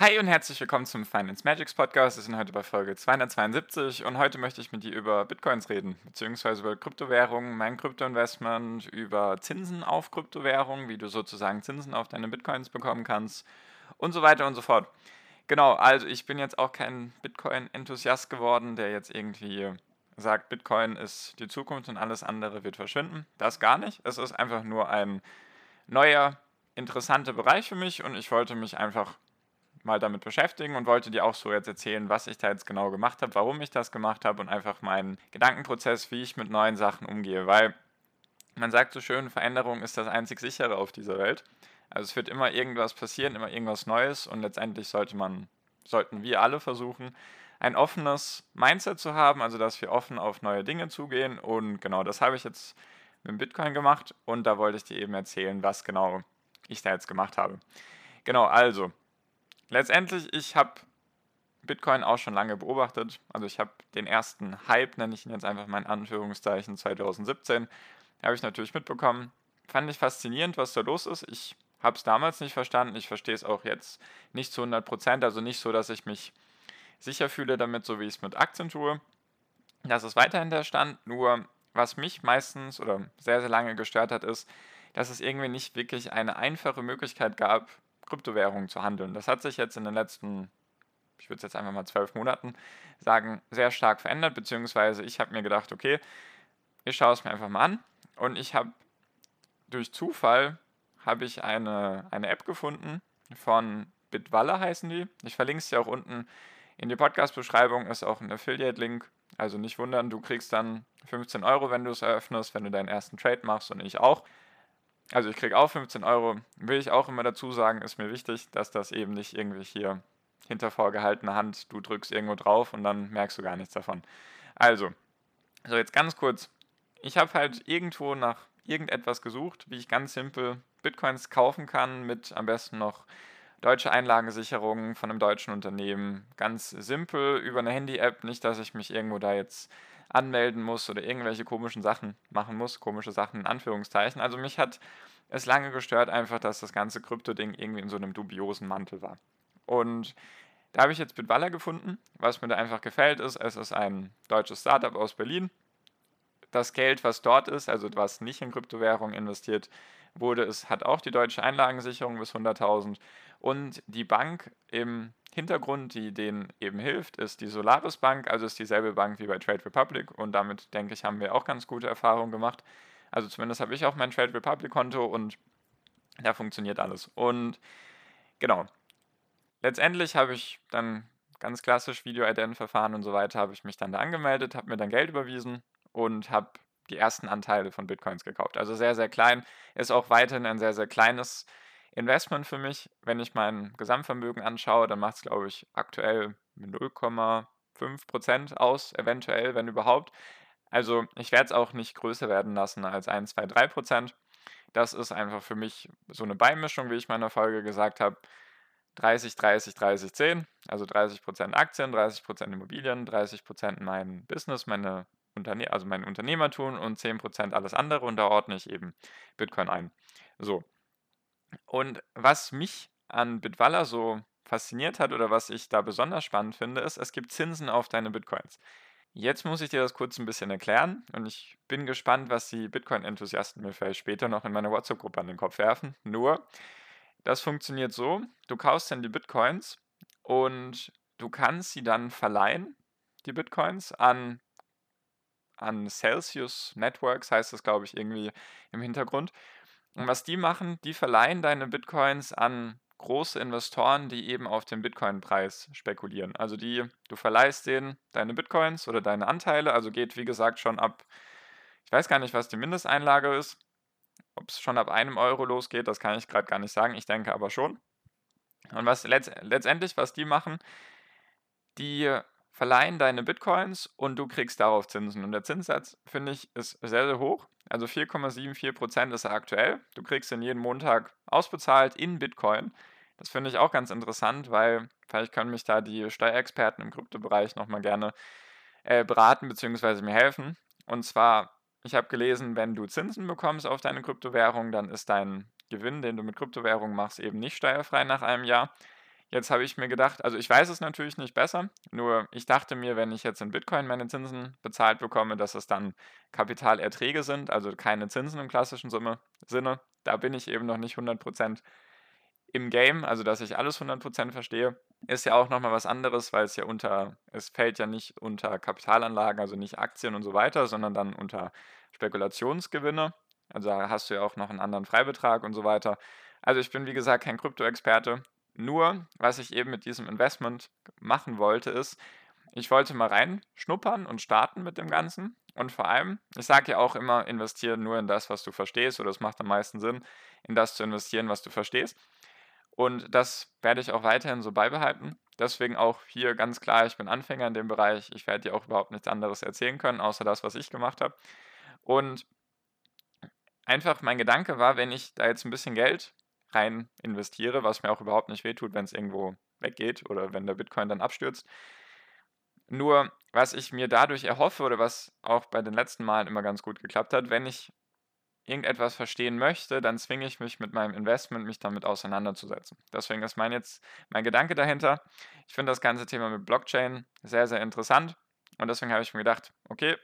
Hi und herzlich willkommen zum Finance Magics Podcast. Wir sind heute bei Folge 272 und heute möchte ich mit dir über Bitcoins reden, beziehungsweise über Kryptowährungen, mein Kryptoinvestment, über Zinsen auf Kryptowährungen, wie du sozusagen Zinsen auf deine Bitcoins bekommen kannst und so weiter und so fort. Genau, also ich bin jetzt auch kein Bitcoin-Enthusiast geworden, der jetzt irgendwie sagt, Bitcoin ist die Zukunft und alles andere wird verschwinden. Das gar nicht. Es ist einfach nur ein neuer, interessanter Bereich für mich und ich wollte mich einfach mal damit beschäftigen und wollte dir auch so jetzt erzählen, was ich da jetzt genau gemacht habe, warum ich das gemacht habe und einfach meinen Gedankenprozess, wie ich mit neuen Sachen umgehe. Weil man sagt so schön, Veränderung ist das einzig sichere auf dieser Welt. Also es wird immer irgendwas passieren, immer irgendwas Neues und letztendlich sollte man, sollten wir alle versuchen, ein offenes Mindset zu haben, also dass wir offen auf neue Dinge zugehen und genau das habe ich jetzt mit Bitcoin gemacht und da wollte ich dir eben erzählen, was genau ich da jetzt gemacht habe. Genau, also letztendlich, ich habe Bitcoin auch schon lange beobachtet. Also ich habe den ersten Hype, nenne ich ihn jetzt einfach mal in Anführungszeichen, 2017, habe ich natürlich mitbekommen. Fand ich faszinierend, was da los ist. Ich habe es damals nicht verstanden. Ich verstehe es auch jetzt nicht zu 100 Prozent. Also nicht so, dass ich mich sicher fühle damit, so wie ich es mit Aktien tue. Das ist weiterhin der Stand. Nur was mich meistens oder sehr, sehr lange gestört hat, ist, dass es irgendwie nicht wirklich eine einfache Möglichkeit gab, Kryptowährungen zu handeln. Das hat sich jetzt in den letzten, ich würde es jetzt einfach mal zwölf Monaten sagen, sehr stark verändert, beziehungsweise ich habe mir gedacht, okay, ich schaue es mir einfach mal an und ich habe durch Zufall habe ich eine, eine App gefunden von Bitwalla heißen die. Ich verlinke es dir auch unten in die Podcast-Beschreibung, ist auch ein Affiliate-Link. Also nicht wundern, du kriegst dann 15 Euro, wenn du es eröffnest, wenn du deinen ersten Trade machst und ich auch. Also ich kriege auch 15 Euro. Will ich auch immer dazu sagen, ist mir wichtig, dass das eben nicht irgendwie hier hinter vorgehaltener Hand, du drückst irgendwo drauf und dann merkst du gar nichts davon. Also, so jetzt ganz kurz. Ich habe halt irgendwo nach irgendetwas gesucht, wie ich ganz simpel Bitcoins kaufen kann mit am besten noch deutsche Einlagensicherung von einem deutschen Unternehmen. Ganz simpel über eine Handy-App, nicht, dass ich mich irgendwo da jetzt anmelden muss oder irgendwelche komischen Sachen machen muss, komische Sachen in Anführungszeichen. Also mich hat es lange gestört einfach, dass das ganze Krypto-Ding irgendwie in so einem dubiosen Mantel war. Und da habe ich jetzt Bitballer gefunden. Was mir da einfach gefällt ist, es ist ein deutsches Startup aus Berlin. Das Geld, was dort ist, also was nicht in Kryptowährung investiert wurde, es hat auch die deutsche Einlagensicherung bis 100.000 und die Bank im Hintergrund, die denen eben hilft, ist die Solaris Bank, also ist dieselbe Bank wie bei Trade Republic und damit denke ich, haben wir auch ganz gute Erfahrungen gemacht. Also zumindest habe ich auch mein Trade Republic Konto und da funktioniert alles. Und genau. Letztendlich habe ich dann ganz klassisch Video-Ident-Verfahren und so weiter, habe ich mich dann da angemeldet, habe mir dann Geld überwiesen und habe die ersten Anteile von Bitcoins gekauft. Also sehr, sehr klein. Ist auch weiterhin ein sehr, sehr kleines Investment für mich. Wenn ich mein Gesamtvermögen anschaue, dann macht es, glaube ich, aktuell 0,5% aus, eventuell, wenn überhaupt. Also ich werde es auch nicht größer werden lassen als 1, 2, 3%. Das ist einfach für mich so eine Beimischung, wie ich in meiner Folge gesagt habe. 30, 30, 30, 10. Also 30% Aktien, 30% Immobilien, 30% mein Business, meine Unterne also mein Unternehmertum und 10% alles andere und da ordne ich eben Bitcoin ein. So, und was mich an Bitwalla so fasziniert hat oder was ich da besonders spannend finde, ist, es gibt Zinsen auf deine Bitcoins. Jetzt muss ich dir das kurz ein bisschen erklären und ich bin gespannt, was die Bitcoin-Enthusiasten mir vielleicht später noch in meiner WhatsApp-Gruppe an den Kopf werfen. Nur, das funktioniert so, du kaufst dann die Bitcoins und du kannst sie dann verleihen, die Bitcoins, an, an Celsius Networks, heißt das, glaube ich, irgendwie im Hintergrund. Und was die machen, die verleihen deine Bitcoins an große Investoren, die eben auf den Bitcoin-Preis spekulieren. Also die, du verleihst denen deine Bitcoins oder deine Anteile, also geht wie gesagt schon ab, ich weiß gar nicht, was die Mindesteinlage ist, ob es schon ab einem Euro losgeht, das kann ich gerade gar nicht sagen, ich denke aber schon. Und was letzt letztendlich, was die machen, die verleihen deine Bitcoins und du kriegst darauf Zinsen. Und der Zinssatz, finde ich, ist sehr, sehr hoch. Also 4,74% ist er aktuell. Du kriegst ihn jeden Montag ausbezahlt in Bitcoin. Das finde ich auch ganz interessant, weil vielleicht können mich da die Steuerexperten im Kryptobereich nochmal gerne äh, beraten bzw. mir helfen. Und zwar, ich habe gelesen, wenn du Zinsen bekommst auf deine Kryptowährung, dann ist dein Gewinn, den du mit Kryptowährungen machst, eben nicht steuerfrei nach einem Jahr. Jetzt habe ich mir gedacht, also ich weiß es natürlich nicht besser, nur ich dachte mir, wenn ich jetzt in Bitcoin meine Zinsen bezahlt bekomme, dass es dann Kapitalerträge sind, also keine Zinsen im klassischen Sinne. Da bin ich eben noch nicht 100% im Game, also dass ich alles 100% verstehe. Ist ja auch nochmal was anderes, weil es ja unter, es fällt ja nicht unter Kapitalanlagen, also nicht Aktien und so weiter, sondern dann unter Spekulationsgewinne. Also da hast du ja auch noch einen anderen Freibetrag und so weiter. Also ich bin wie gesagt kein Krypto-Experte, nur, was ich eben mit diesem Investment machen wollte, ist, ich wollte mal reinschnuppern und starten mit dem Ganzen. Und vor allem, ich sage ja auch immer, investiere nur in das, was du verstehst, oder es macht am meisten Sinn, in das zu investieren, was du verstehst. Und das werde ich auch weiterhin so beibehalten. Deswegen auch hier ganz klar, ich bin Anfänger in dem Bereich. Ich werde dir auch überhaupt nichts anderes erzählen können, außer das, was ich gemacht habe. Und einfach mein Gedanke war, wenn ich da jetzt ein bisschen Geld rein investiere, was mir auch überhaupt nicht wehtut, wenn es irgendwo weggeht oder wenn der Bitcoin dann abstürzt. Nur, was ich mir dadurch erhoffe oder was auch bei den letzten Malen immer ganz gut geklappt hat, wenn ich irgendetwas verstehen möchte, dann zwinge ich mich mit meinem Investment, mich damit auseinanderzusetzen. Deswegen ist mein jetzt mein Gedanke dahinter. Ich finde das ganze Thema mit Blockchain sehr, sehr interessant. Und deswegen habe ich mir gedacht, okay,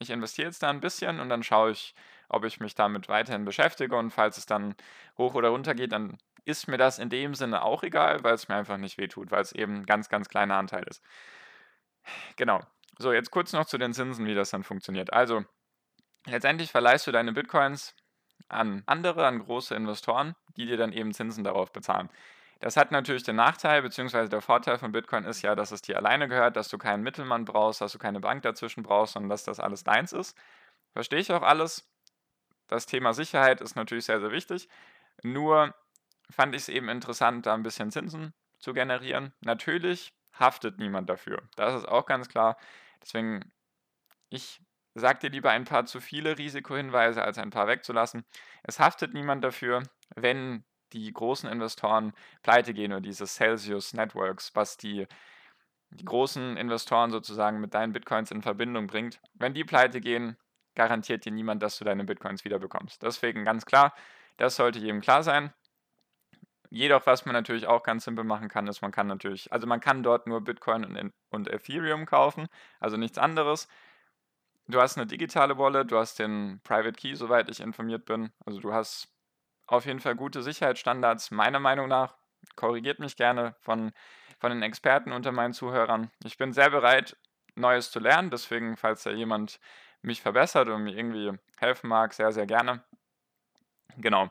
ich investiere jetzt da ein bisschen und dann schaue ich, ob ich mich damit weiterhin beschäftige und falls es dann hoch oder runter geht, dann ist mir das in dem Sinne auch egal, weil es mir einfach nicht wehtut, weil es eben ein ganz, ganz kleiner Anteil ist. Genau. So, jetzt kurz noch zu den Zinsen, wie das dann funktioniert. Also, letztendlich verleihst du deine Bitcoins an andere, an große Investoren, die dir dann eben Zinsen darauf bezahlen. Das hat natürlich den Nachteil, beziehungsweise der Vorteil von Bitcoin ist ja, dass es dir alleine gehört, dass du keinen Mittelmann brauchst, dass du keine Bank dazwischen brauchst, sondern dass das alles deins ist. Verstehe ich auch alles. Das Thema Sicherheit ist natürlich sehr, sehr wichtig. Nur fand ich es eben interessant, da ein bisschen Zinsen zu generieren. Natürlich haftet niemand dafür. Das ist auch ganz klar. Deswegen, ich sage dir lieber ein paar zu viele Risikohinweise, als ein paar wegzulassen. Es haftet niemand dafür, wenn die großen Investoren pleite gehen oder diese Celsius Networks, was die, die großen Investoren sozusagen mit deinen Bitcoins in Verbindung bringt. Wenn die pleite gehen, garantiert dir niemand, dass du deine Bitcoins wiederbekommst. Deswegen ganz klar, das sollte jedem klar sein. Jedoch, was man natürlich auch ganz simpel machen kann, ist, man kann natürlich, also man kann dort nur Bitcoin und, und Ethereum kaufen, also nichts anderes. Du hast eine digitale Wallet, du hast den Private Key, soweit ich informiert bin. Also du hast auf jeden Fall gute Sicherheitsstandards, meiner Meinung nach. Korrigiert mich gerne von, von den Experten unter meinen Zuhörern. Ich bin sehr bereit, Neues zu lernen, deswegen, falls da jemand mich verbessert und mir irgendwie helfen mag, sehr, sehr gerne. Genau.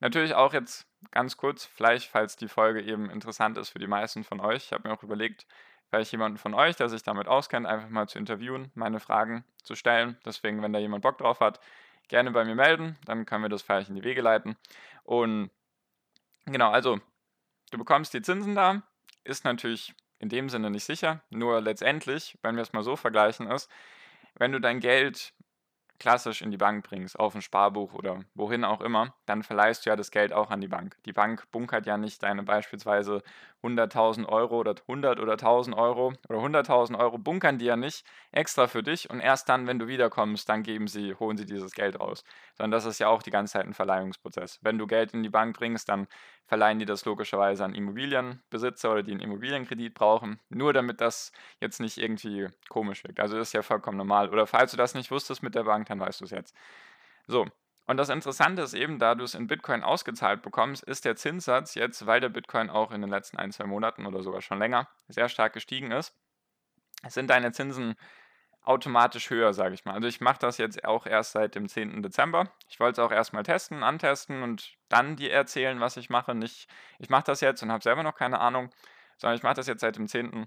Natürlich auch jetzt ganz kurz, vielleicht, falls die Folge eben interessant ist für die meisten von euch. Ich habe mir auch überlegt, vielleicht jemanden von euch, der sich damit auskennt, einfach mal zu interviewen, meine Fragen zu stellen. Deswegen, wenn da jemand Bock drauf hat, gerne bei mir melden, dann können wir das vielleicht in die Wege leiten. Und genau, also du bekommst die Zinsen da, ist natürlich in dem Sinne nicht sicher, nur letztendlich, wenn wir es mal so vergleichen, ist, wenn du dein Geld klassisch in die Bank bringst, auf ein Sparbuch oder wohin auch immer, dann verleihst du ja das Geld auch an die Bank. Die Bank bunkert ja nicht deine beispielsweise 100.000 Euro oder 100 oder 1.000 Euro oder 100.000 Euro bunkern die ja nicht extra für dich und erst dann, wenn du wiederkommst, dann geben sie, holen sie dieses Geld raus. Sondern das ist ja auch die ganze Zeit ein Verleihungsprozess. Wenn du Geld in die Bank bringst, dann verleihen die das logischerweise an Immobilienbesitzer oder die einen Immobilienkredit brauchen, nur damit das jetzt nicht irgendwie komisch wirkt. Also das ist ja vollkommen normal. Oder falls du das nicht wusstest mit der Bank, dann weißt du es jetzt. So, und das Interessante ist eben, da du es in Bitcoin ausgezahlt bekommst, ist der Zinssatz jetzt, weil der Bitcoin auch in den letzten ein, zwei Monaten oder sogar schon länger sehr stark gestiegen ist, sind deine Zinsen automatisch höher, sage ich mal. Also ich mache das jetzt auch erst seit dem 10. Dezember. Ich wollte es auch erstmal testen, antesten und dann dir erzählen, was ich mache. Nicht, ich mache das jetzt und habe selber noch keine Ahnung, sondern ich mache das jetzt seit dem 10.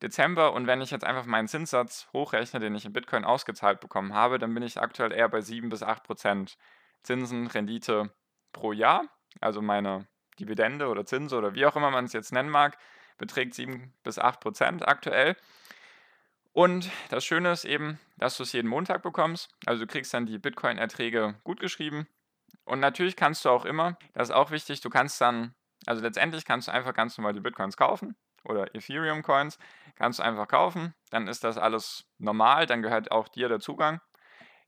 Dezember und wenn ich jetzt einfach meinen Zinssatz hochrechne, den ich in Bitcoin ausgezahlt bekommen habe, dann bin ich aktuell eher bei 7 bis 8 Prozent Zinsen, Rendite pro Jahr. Also meine Dividende oder Zinse oder wie auch immer man es jetzt nennen mag, beträgt 7 bis 8 Prozent aktuell. Und das Schöne ist eben, dass du es jeden Montag bekommst. Also du kriegst dann die Bitcoin-Erträge gut geschrieben. Und natürlich kannst du auch immer, das ist auch wichtig, du kannst dann, also letztendlich kannst du einfach ganz normal die Bitcoins kaufen oder Ethereum-Coins, kannst du einfach kaufen. Dann ist das alles normal, dann gehört auch dir der Zugang.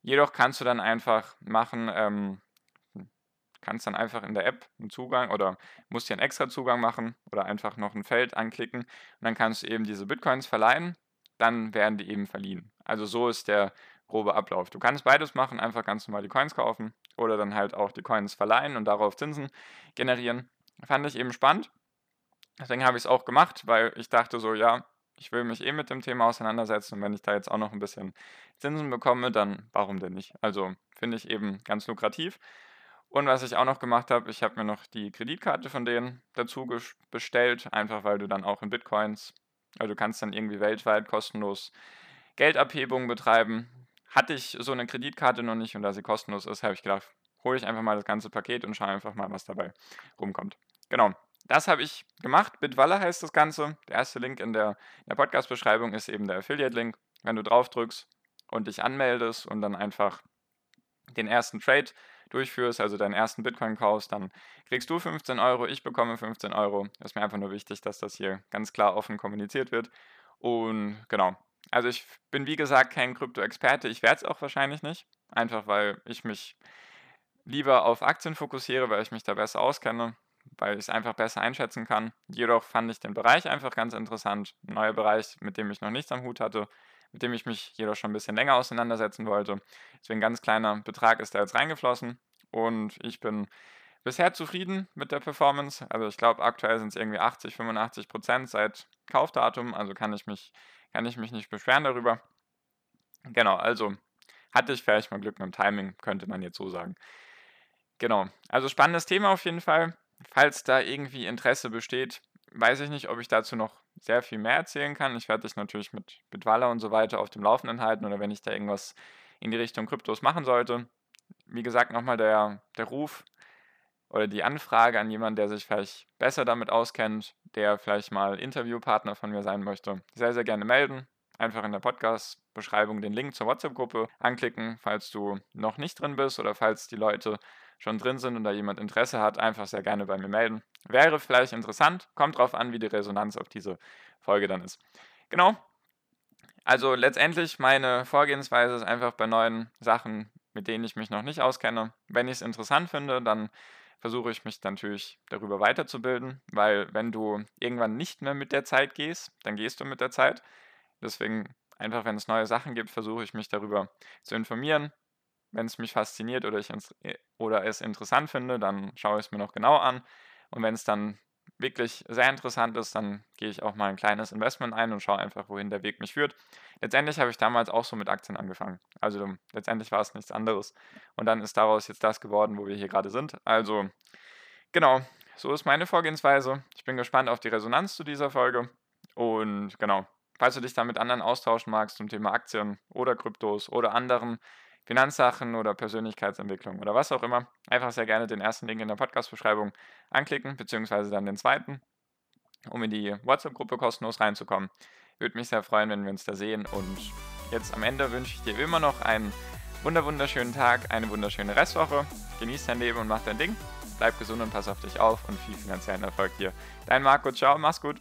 Jedoch kannst du dann einfach machen, ähm, kannst dann einfach in der App einen Zugang oder musst dir einen extra Zugang machen oder einfach noch ein Feld anklicken und dann kannst du eben diese Bitcoins verleihen, dann werden die eben verliehen. Also so ist der grobe Ablauf. Du kannst beides machen, einfach ganz normal die Coins kaufen oder dann halt auch die Coins verleihen und darauf Zinsen generieren. Fand ich eben spannend. Deswegen habe ich es auch gemacht, weil ich dachte so, ja, ich will mich eh mit dem Thema auseinandersetzen und wenn ich da jetzt auch noch ein bisschen Zinsen bekomme, dann warum denn nicht? Also finde ich eben ganz lukrativ. Und was ich auch noch gemacht habe, ich habe mir noch die Kreditkarte von denen dazu bestellt, einfach weil du dann auch in Bitcoins, also du kannst dann irgendwie weltweit kostenlos Geldabhebungen betreiben. Hatte ich so eine Kreditkarte noch nicht und da sie kostenlos ist, habe ich gedacht, hole ich einfach mal das ganze Paket und schaue einfach mal, was dabei rumkommt. Genau. Das habe ich gemacht. Bitwaller heißt das Ganze. Der erste Link in der, der Podcast-Beschreibung ist eben der Affiliate-Link. Wenn du drauf drückst und dich anmeldest und dann einfach den ersten Trade durchführst, also deinen ersten Bitcoin kaufst, dann kriegst du 15 Euro, ich bekomme 15 Euro. Ist mir einfach nur wichtig, dass das hier ganz klar offen kommuniziert wird. Und genau. Also ich bin wie gesagt kein Krypto-Experte, ich werde es auch wahrscheinlich nicht. Einfach weil ich mich lieber auf Aktien fokussiere, weil ich mich da besser auskenne weil ich es einfach besser einschätzen kann. Jedoch fand ich den Bereich einfach ganz interessant. Ein neuer Bereich, mit dem ich noch nichts am Hut hatte, mit dem ich mich jedoch schon ein bisschen länger auseinandersetzen wollte. Deswegen ein ganz kleiner Betrag ist da jetzt reingeflossen und ich bin bisher zufrieden mit der Performance. Also ich glaube, aktuell sind es irgendwie 80, 85 Prozent seit Kaufdatum, also kann ich mich, kann ich mich nicht beschweren darüber. Genau, also hatte ich vielleicht mal Glück mit dem Timing, könnte man jetzt so sagen. Genau, also spannendes Thema auf jeden Fall. Falls da irgendwie Interesse besteht, weiß ich nicht, ob ich dazu noch sehr viel mehr erzählen kann. Ich werde dich natürlich mit Bitwala und so weiter auf dem Laufenden halten oder wenn ich da irgendwas in die Richtung Kryptos machen sollte. Wie gesagt, nochmal der, der Ruf oder die Anfrage an jemanden, der sich vielleicht besser damit auskennt, der vielleicht mal Interviewpartner von mir sein möchte. Sehr, sehr gerne melden. Einfach in der Podcast-Beschreibung den Link zur WhatsApp-Gruppe anklicken, falls du noch nicht drin bist oder falls die Leute schon drin sind und da jemand Interesse hat, einfach sehr gerne bei mir melden. Wäre vielleicht interessant, kommt drauf an, wie die Resonanz auf diese Folge dann ist. Genau. Also letztendlich meine Vorgehensweise ist einfach bei neuen Sachen, mit denen ich mich noch nicht auskenne. Wenn ich es interessant finde, dann versuche ich mich natürlich darüber weiterzubilden, weil wenn du irgendwann nicht mehr mit der Zeit gehst, dann gehst du mit der Zeit. Deswegen einfach, wenn es neue Sachen gibt, versuche ich mich darüber zu informieren, wenn es mich fasziniert oder, ich äh, oder es interessant finde, dann schaue ich es mir noch genau an. Und wenn es dann wirklich sehr interessant ist, dann gehe ich auch mal ein kleines Investment ein und schaue einfach, wohin der Weg mich führt. Letztendlich habe ich damals auch so mit Aktien angefangen. Also letztendlich war es nichts anderes. Und dann ist daraus jetzt das geworden, wo wir hier gerade sind. Also genau, so ist meine Vorgehensweise. Ich bin gespannt auf die Resonanz zu dieser Folge. Und genau, falls du dich da mit anderen austauschen magst zum Thema Aktien oder Kryptos oder anderen Finanzsachen oder Persönlichkeitsentwicklung oder was auch immer, einfach sehr gerne den ersten Link in der Podcast-Beschreibung anklicken, beziehungsweise dann den zweiten, um in die WhatsApp-Gruppe kostenlos reinzukommen. Würde mich sehr freuen, wenn wir uns da sehen. Und jetzt am Ende wünsche ich dir immer noch einen wunderschönen Tag, eine wunderschöne Restwoche. Genieß dein Leben und mach dein Ding. Bleib gesund und pass auf dich auf und viel finanziellen Erfolg dir. Dein Marco, ciao, mach's gut.